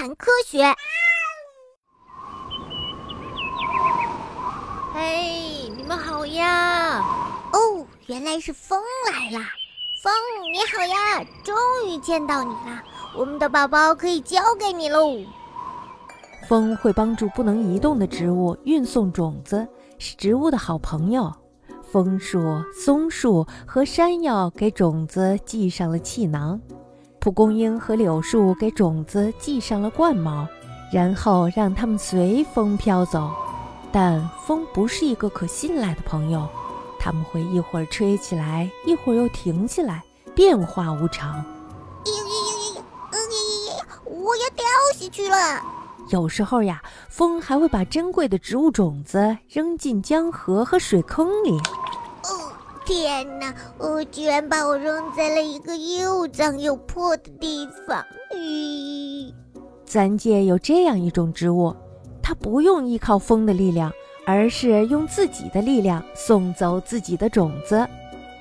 谈科学。嘿，你们好呀！哦，原来是风来了。风，你好呀！终于见到你了，我们的宝宝可以交给你喽。风会帮助不能移动的植物运送种子，是植物的好朋友。枫树、松树和山药给种子系上了气囊，蒲公英和柳树给种子系上了冠毛，然后让它们随风飘走。但风不是一个可信赖的朋友，它们会一会儿吹起来，一会儿又停下来，变化无常。咦咦咦咦！呀我要掉下去了。有时候呀，风还会把珍贵的植物种子扔进江河和水坑里。天哪！我居然把我扔在了一个又脏又破的地方。咦，自然界有这样一种植物，它不用依靠风的力量，而是用自己的力量送走自己的种子。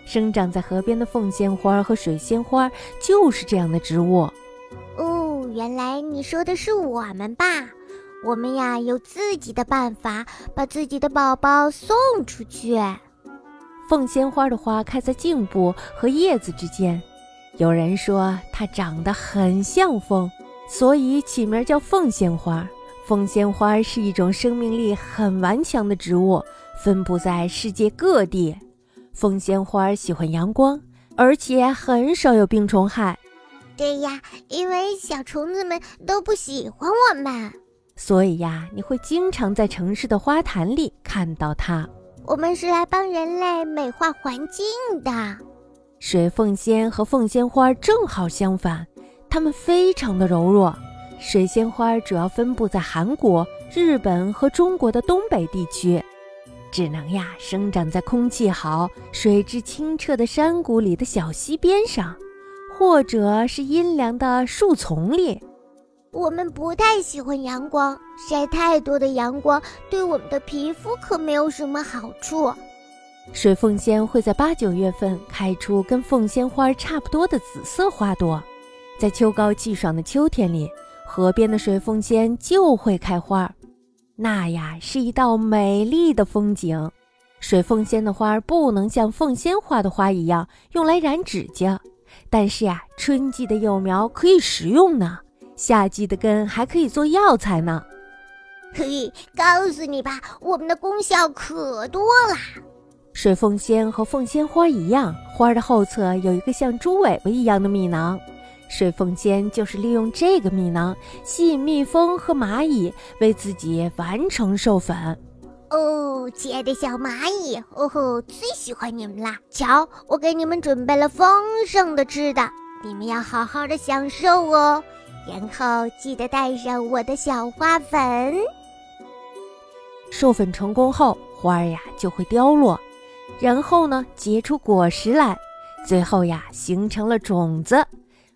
生长在河边的凤仙花和水仙花就是这样的植物。哦原来你说的是我们吧？我们呀有自己的办法，把自己的宝宝送出去。凤仙花的花开在茎部和叶子之间，有人说它长得很像风，所以起名叫凤仙花。凤仙花是一种生命力很顽强的植物，分布在世界各地。凤仙花喜欢阳光，而且很少有病虫害。对呀，因为小虫子们都不喜欢我们，所以呀，你会经常在城市的花坛里看到它。我们是来帮人类美化环境的。水凤仙和凤仙花正好相反，它们非常的柔弱。水仙花主要分布在韩国、日本和中国的东北地区，只能呀生长在空气好、水质清澈的山谷里的小溪边上。或者是阴凉的树丛里，我们不太喜欢阳光，晒太多的阳光对我们的皮肤可没有什么好处。水凤仙会在八九月份开出跟凤仙花差不多的紫色花朵，在秋高气爽的秋天里，河边的水凤仙就会开花，那呀是一道美丽的风景。水凤仙的花不能像凤仙花的花一样用来染指甲。但是呀，春季的幼苗可以食用呢，夏季的根还可以做药材呢。嘿，告诉你吧，我们的功效可多啦。水凤仙和凤仙花一样，花的后侧有一个像猪尾巴一样的蜜囊，水凤仙就是利用这个蜜囊吸引蜜蜂和蚂蚁，为自己完成授粉。哦，亲爱的小蚂蚁，哦吼，最喜欢你们啦！瞧，我给你们准备了丰盛的吃的，你们要好好的享受哦。然后记得带上我的小花粉。授粉成功后，花儿呀就会凋落，然后呢结出果实来，最后呀形成了种子。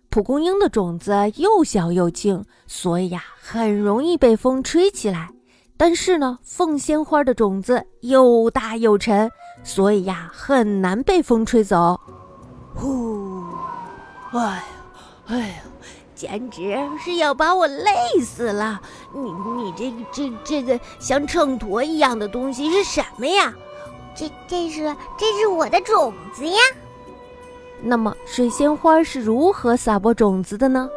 蒲公英的种子又小又轻，所以呀很容易被风吹起来。但是呢，凤仙花的种子又大又沉，所以呀，很难被风吹走。呼，哎呀，哎呀，简直是要把我累死了！你你这个这这个像秤砣一样的东西是什么呀？这这是这是我的种子呀。那么，水仙花是如何撒播种子的呢？